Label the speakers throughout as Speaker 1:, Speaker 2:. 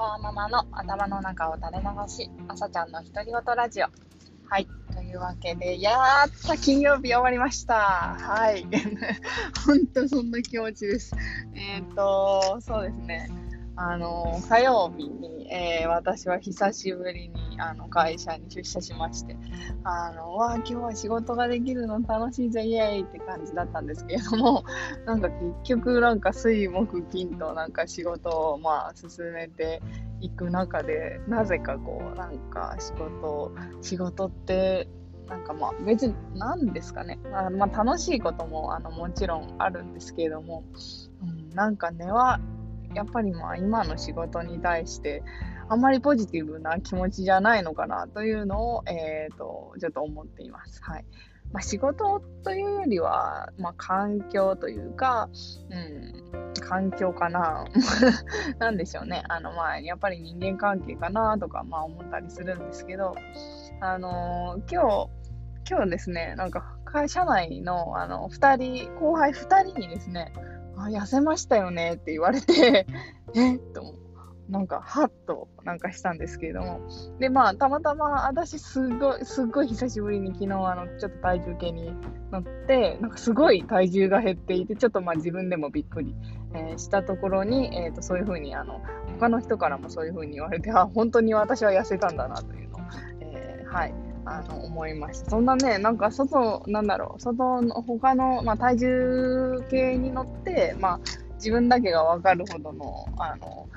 Speaker 1: ワーママの頭の中を垂れ流し、朝ちゃんの独り言ラジオ。はい。というわけで、やった金曜日終わりました。はい。本当そんな気持ちです。えっ、ー、と、そうですね。あの、火曜日に、えー、私は久しぶりにあの会社に出社しまして、あの、わあ、今日は仕事ができるの楽しいぜ、イエーイって感じだったんですけれども、なんか結局なんか水木金となんか仕事をまあ進めていく中で、なぜかこう、なんか仕事、仕事ってなんかまあ別に何ですかね、あ、まあ、楽しいこともあのもちろんあるんですけれども、うん、なんか根はやっぱりまあ今の仕事に対してあんまりポジティブな気持ちじゃないのかなというのを、えーと、ちょっと思っています。はいまあ、仕事というよりは、まあ、環境というか、うん、環境かな なんでしょうね。あの、まあ、やっぱり人間関係かなとか、まあ、思ったりするんですけど、あのー、今日、今日ですね、なんか会社内のあの2人、後輩2人にですね、あ痩せましたよねって言われて えっとなんか、ハッとなんかしたんですけれども。で、まあ、たまたま私、すごい、すごい久しぶりに昨日、あの、ちょっと体重計に乗って、なんかすごい体重が減っていて、ちょっとまあ自分でもびっくり、えー、したところに、えっ、ー、と、そういうふうに、あの、他の人からもそういうふうに言われて、あ、本当に私は痩せたんだなというの、えー、はい、あの、思いました。そんなね、なんか外、なんだろう、外の、他の、まあ、体重計に乗って、まあ、自分だけがわかるほどの、あの、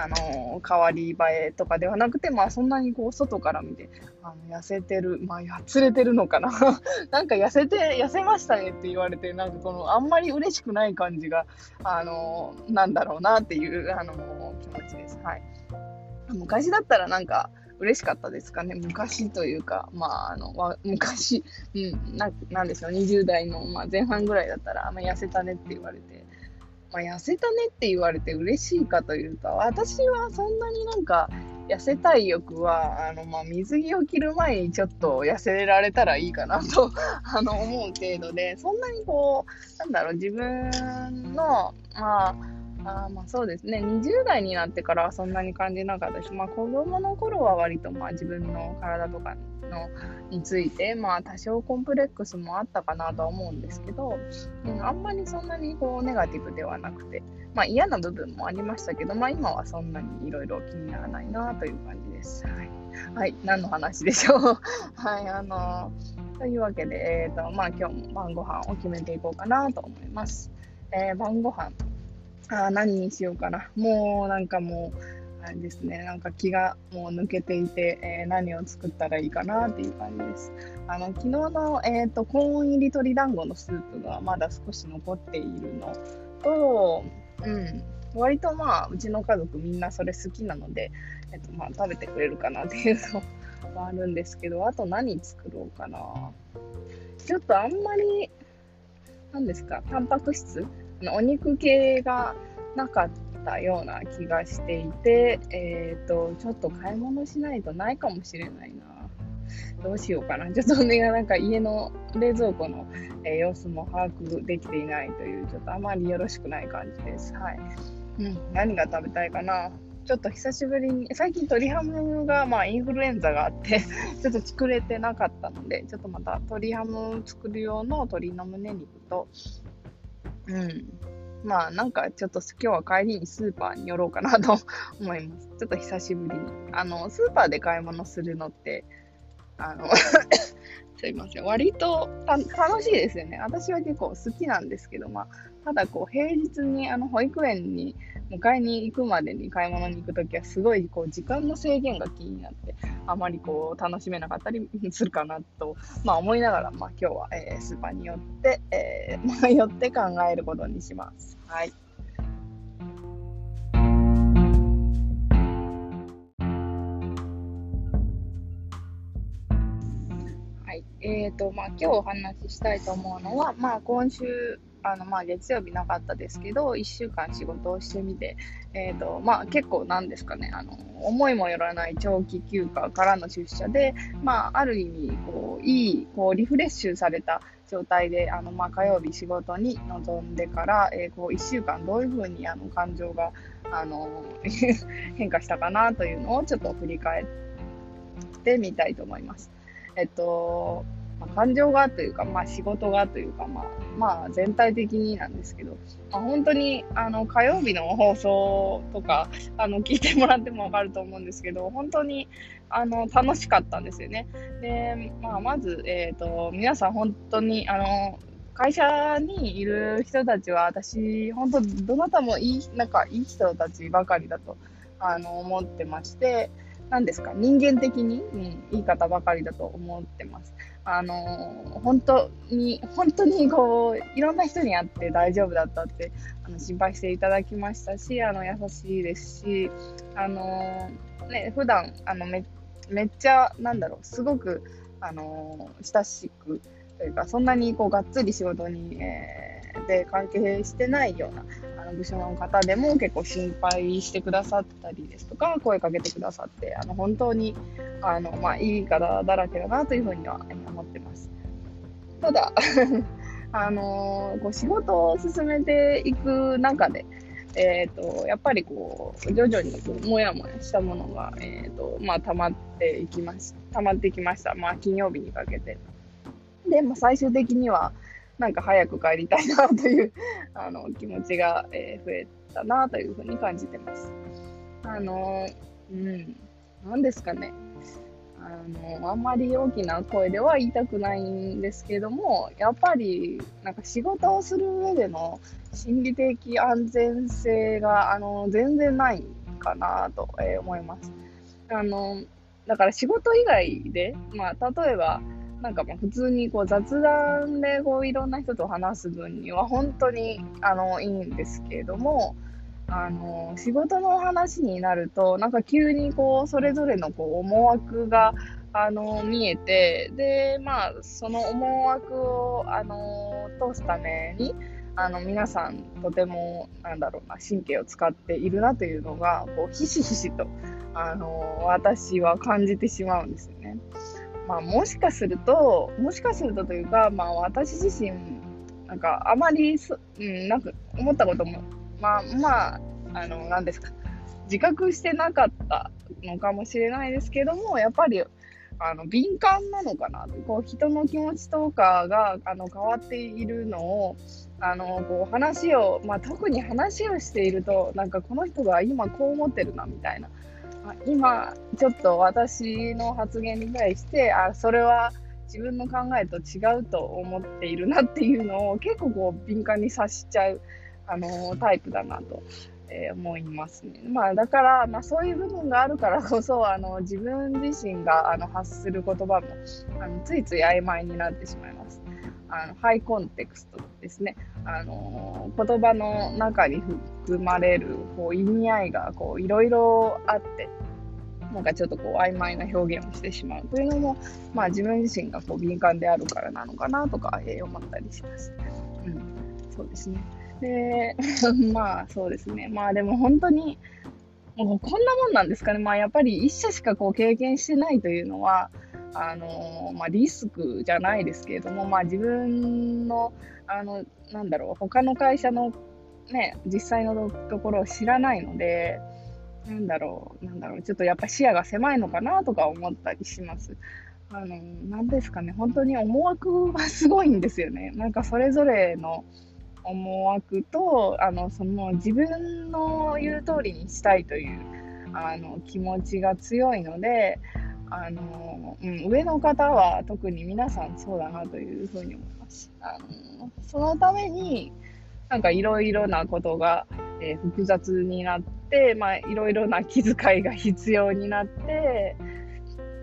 Speaker 1: あの変わり映えとかではなくて、まあ、そんなにこう外から見てあの痩せてる、まあ、やつれてるのかな なんか痩せて痩せましたねって言われてなんかこのあんまり嬉しくない感じがあのなんだろうなっていうあの気持ちです。はい、昔だったらなんか嬉しかったですかね？昔というか、まあ、あの、昔、うん、ななんでしょう、20代の、まあ、前半ぐらいだったら、あ痩せたねって言われて、まあ、痩せたねって言われて嬉しいかというと、私はそんなになんか、痩せたい欲は、あの、まあ、水着を着る前にちょっと痩せられたらいいかなと あの、思う程度で、そんなにこう、なんだろう、自分の、まあ、あまあ。そうですね、20代になってからはそんなに感じなかったし、まあ、子供の頃は割とまあ自分の体とかのについて、まあ、多少コンプレックスもあったかなとは思うんですけど、うん、あんまりそんなにこうネガティブではなくて、まあ、嫌な部分もありましたけど、まあ、今はそんなにいろいろ気にならないなという感じです。はい、はい、何の話でしょう。はい、あのー、というわけで、えーとまあ、今日も晩ご飯を決めていこうかなと思います。えー、晩ご飯あ何にしようかな。もうなんかもう、あれですね、なんか気がもう抜けていて、えー、何を作ったらいいかなっていう感じです。あの昨日の、えーと、コーン入り鶏団子のスープがまだ少し残っているのと、うん、割とまあうちの家族みんなそれ好きなので、えーとまあ、食べてくれるかなっていうのは あるんですけど、あと何作ろうかな。ちょっとあんまり、何ですか、タンパク質お肉系がなかったような気がしていて、えっ、ー、と、ちょっと買い物しないとないかもしれないな。どうしようかな。ちょっとね、なんか家の冷蔵庫の、えー、様子も把握できていないという、ちょっとあまりよろしくない感じです。はい。うん、何が食べたいかな。ちょっと久しぶりに、最近鶏ハムが、まあ、インフルエンザがあって ちょっと作れてなかったので、ちょっとまた鶏ハム作る用の鶏の胸肉と、うん。まあなんかちょっと今日は帰りにスーパーに寄ろうかなと 思います。ちょっと久しぶりに。あの、スーパーで買い物するのって、あの すいません。割と楽しいですよね。私は結構好きなんですけど、まあ、ただこう平日にあの保育園に迎えに行くまでに買い物に行くときはすごいこう時間の制限が気になってあまりこう楽しめなかったりするかなと、まあ、思いながら、まあ、今日は、えー、スーパーに寄って、えー、迷って考えることにします。はい。はい。え、ー、と、まあ、今日お話ししたいと思うのは、まあ、今週あのまあ月曜日なかったですけど、1週間仕事をしてみて、えーとまあ、結構なんですかねあの、思いもよらない長期休暇からの出社で、まあ、ある意味こう、いいこうリフレッシュされた状態であの、まあ、火曜日仕事に臨んでから、えー、こう1週間どういうふうにあの感情があの 変化したかなというのをちょっと振り返ってみたいと思います。えっとまあ、感情がというか、まあ、仕事がというか、まあ、まあ、全体的になんですけど、まあ、本当にあの火曜日の放送とかあの聞いてもらっても分かると思うんですけど、本当にあの楽しかったんですよね。で、まあ、まず、えーと、皆さん本当にあの会社にいる人たちは私、本当、どなたもいいなんかいい人たちばかりだとあの思ってまして、何ですか、人間的に、うん、いい方ばかりだと思ってます。あの本当に、本当にこう、いろんな人に会って大丈夫だったって、あの心配していただきましたし、あの優しいですし、あのね、普段あのめめっちゃ、なんだろう、すごく、あの親しく、というか、そんなにこうがっつり仕事に、えー、で関係してないようなの部署の方でも結構心配してくださったりですとか、声かけてくださって、あの本当にあの、まあ、いい方だらけだなというふうには思ってます。ただ あのこう仕事を進めていく中で、えーと、やっぱりこう徐々にこうもやもやしたものが、えーとまあ、溜まっていきまし溜まってきました、まあ、金曜日にかけて。で、まあ、最終的にはなんか早く帰りたいなという あの気持ちが、えー、増えたなというふうに感じてます。あのうん、なんですかね。あのあんまり大きな声では言いたくないんですけどもやっぱりなんか仕事をする上での心理的安全性があの全然ないかなと、え思います。あのだから仕事以外で、まあ、例えばなんかまあ普通にこう雑談でこういろんな人と話す分には本当にあのいいんですけれどもあの仕事の話になるとなんか急にこうそれぞれのこう思惑があの見えてでまあその思惑をあの通すためにあの皆さんとてもなんだろうな神経を使っているなというのがこうひしひしとあの私は感じてしまうんですよね。まあ、もしかするともしかするとというか、まあ、私自身なんかあまりうん、なんか思ったこともまあまあ、あの、何ですか、自覚してなかったのかもしれないですけども、やっぱり、あの、敏感なのかなこう、人の気持ちとかが、あの、変わっているのを、あの、こう、話を、まあ、特に話をしていると、なんか、この人が今こう思ってるな、みたいな。今、ちょっと私の発言に対して、あ、それは、自分の考えと違うと思っているなっていうのを結構こう敏感に察しちゃうあのタイプだなと、えー、思いますね。まあ、だから、まあ、そういう部分があるからこそあの自分自身があの発する言葉もあのついつい曖昧になってしまいます。あのハイコンテクストですね。あの言葉の中に含まれるこう意味合いがいろいろあって。なんかちょっとこう曖昧な表現をしてしまうというのも、まあ、自分自身がこう敏感であるからなのかなとか、えー、思ったりします。うん、そうですね。で、まあそうですね。まあでも本当に、もうこんなもんなんですかね。まあやっぱり一社しかこう経験してないというのは、あのまあ、リスクじゃないですけれども、まあ、自分のあのなんだろう他の会社の、ね、実際のところを知らないのでなんだろうなんだろうちょっとやっぱ視野が狭いのかなとか思ったりします。あのなんですかね本当に思惑がすごいんですよね。なんかそれぞれの思惑とあのその自分の言う通りにしたいというあの気持ちが強いのであの、うん、上の方は特に皆さんそうだなというふうに思います。あのそのためになんかいろいろなことが、えー、複雑になって、まあ、いろいろな気遣いが必要になって、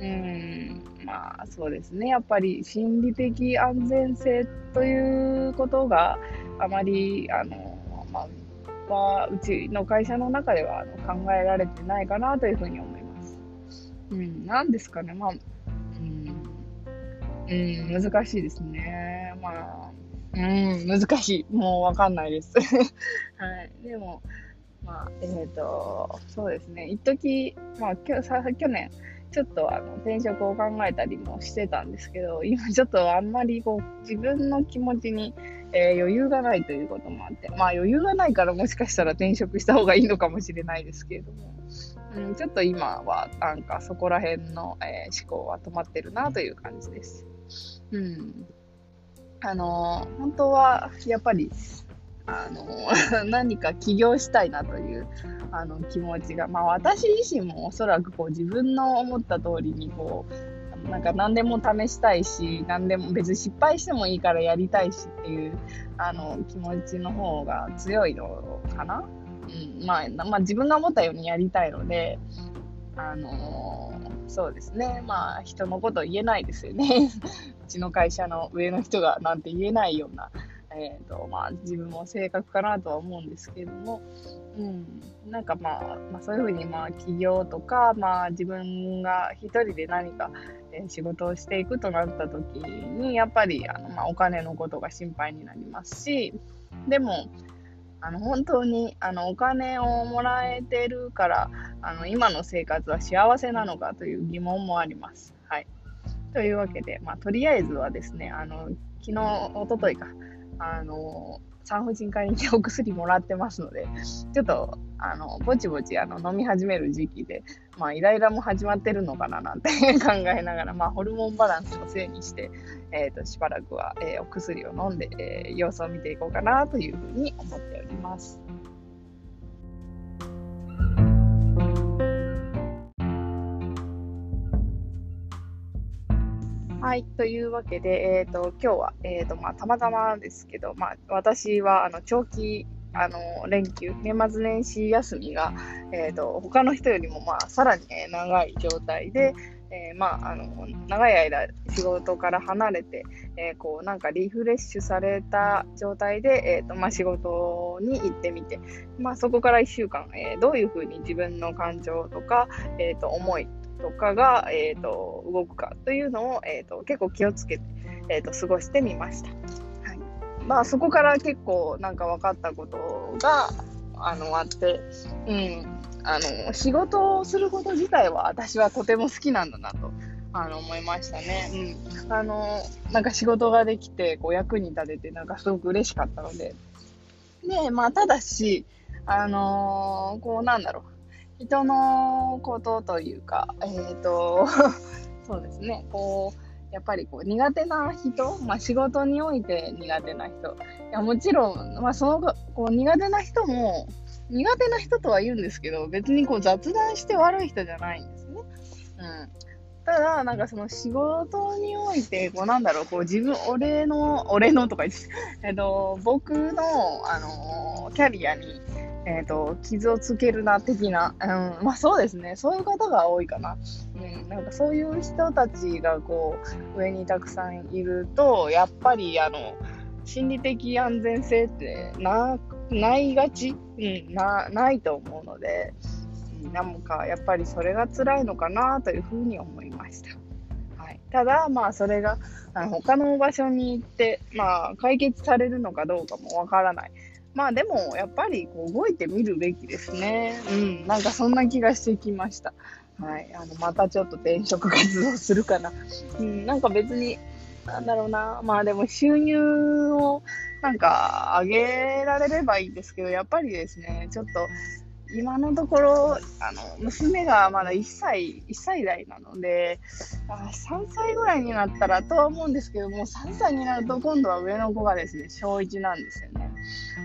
Speaker 1: うん、まあそうですね、やっぱり心理的安全性ということが、あまり、あの、まあ、うちの会社の中ではあの考えられてないかなというふうに思います。うん、なんですかね、まあ、うん、うん、難しいですね。まあ、うん、難しい。もうわかんないです。はい。でも、まあ、えっ、ー、と、そうですね。一時まあ、きょさ去年、ちょっとあの転職を考えたりもしてたんですけど、今ちょっとあんまりこう自分の気持ちに、えー、余裕がないということもあって、まあ余裕がないからもしかしたら転職した方がいいのかもしれないですけれども、うん、ちょっと今はなんかそこら辺の、えー、思考は止まってるなという感じです。うん。あのー、本当はやっぱりあの 何か起業したいなというあの気持ちが、まあ、私自身もおそらくこう自分の思った通りにこうなんか何でも試したいし何でも別に失敗してもいいからやりたいしっていうあの気持ちの方が強いのかな、うんまあ、まあ、自分が思ったようにやりたいので、あのー、そうですね。まあ人のこと言えないですよね。うちの会社の上の人がなんて言えないようなえーとまあ、自分も性格かなとは思うんですけれども、うん、なんか、まあ、まあそういうふうにまあ起業とか、まあ、自分が一人で何か、え、仕事をしていくとなった時にやっぱりあの、まあ、お金のことが心配になりますしでもあの本当にあのお金をもらえてるからあの今の生活は幸せなのかという疑問もあります。はい、というわけで、まあ、とりあえずはですねあの昨日、おとといかあの、産婦人科にお薬もらってますので、ちょっと、あの、ぼちぼちあの飲み始める時期で、まあ、イライラも始まってるのかななんて 考えながら、まあ、ホルモンバランスのせいにして、え、ー、と、しばらくは、えー、お薬を飲んで、えー、様子を見ていこうかなというふうに思っております。はい。というわけで、えっ、ー、と、今日は、えっ、ー、と、まあ、たまたまですけど、まあ、私は、あの、長期、あの、連休、年末年始休みが、えっ、ー、と、他の人よりも、まあ、さらに、ね、長い状態で、えまあ、あの、長い間仕事から離れて、えこう、なんかリフレッシュされた状態で、えっ、と、まあ、仕事に行ってみて、まあ、そこから1週間、えどういうふうに自分の感情とか、えっ、と、思いとかが、えーと、動くかというのを、えーと、結構気をつけて、えーと、過ごしてみました。まあ、そこから結構なんか分かったことがあのあって、うん、あの仕事をすること自体は私はとても好きなんだなとあの思いましたね。うん、あのなんか仕事ができてこう役に立ててなんかすごく嬉しかったので。で、まあ、ただし、あのー、こうなんだろう。人のことというか、えっ、ー、と、そうですね、こう、やっぱりこう苦手な人、まあ、仕事において苦手な人、いやもちろん、まあ、そのこう苦手な人も、苦手な人とは言うんですけど、別にこう雑談して悪い人じゃないんですね。うん。ただ、なんかその仕事において、こうなんだろう、こう自分、俺の、俺のとか言って、えっと、僕の、あのキャリアに、えっ、ー、と、傷をつけるな、的な。うん、まあそうですね。そういう方が多いかな。うん、なんかそういう人たちがこう、上にたくさんいると、やっぱり、あの、心理的安全性ってな、ないがち、うん、な、ないと思うので、なんかやっぱりそれが辛いのかなというふうに思いました。はい、ただ、まあそれがあの他の場所に行って、まあ解決されるのかどうかもわからない。まあでも、やっぱりこう動いてみるべきですね。うん、なんかそんな気がしてきました。はい。あの、またちょっと転職活動するかな。うん、なんか別に、なんだろうな。まあでも収入をなんか上げられればいいんですけど、やっぱりですね、ちょっと今のところ、あの、娘がまだ1歳、1歳代なのであ、3歳ぐらいになったらとは思うんですけども、3歳になると今度は上の子がですね、小1なんですよね。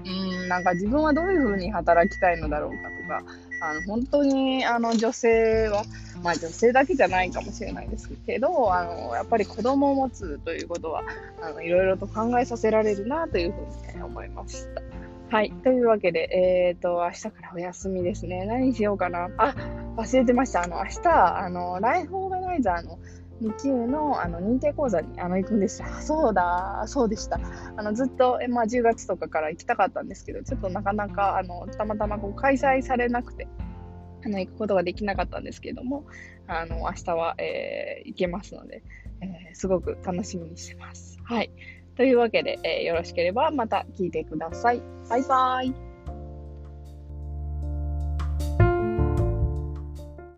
Speaker 1: うん、なんか自分はどういうふうに働きたいのだろうかとか、あの本当にあの女性は、まあ女性だけじゃないかもしれないですけど、あのやっぱり子供を持つということは、あのいろいろと考えさせられるなというふうに、ね、思いました。はい。というわけで、えっ、ー、と、明日からお休みですね。何しようかな。あ、忘れてました。あの、明日、あの、ライフオーガナイザーの2級のあの認定講座にあの行くんですあ そうだ、そうでした。あのずっと、えまあ、10月とかから行きたかったんですけど、ちょっとなかなかあのたまたまこう開催されなくて、あの行くことができなかったんですけども、あの明日は、えー、行けますので、えー、すごく楽しみにしてます。はい。というわけで、えーよろしければまた聞いてください。バイバイ。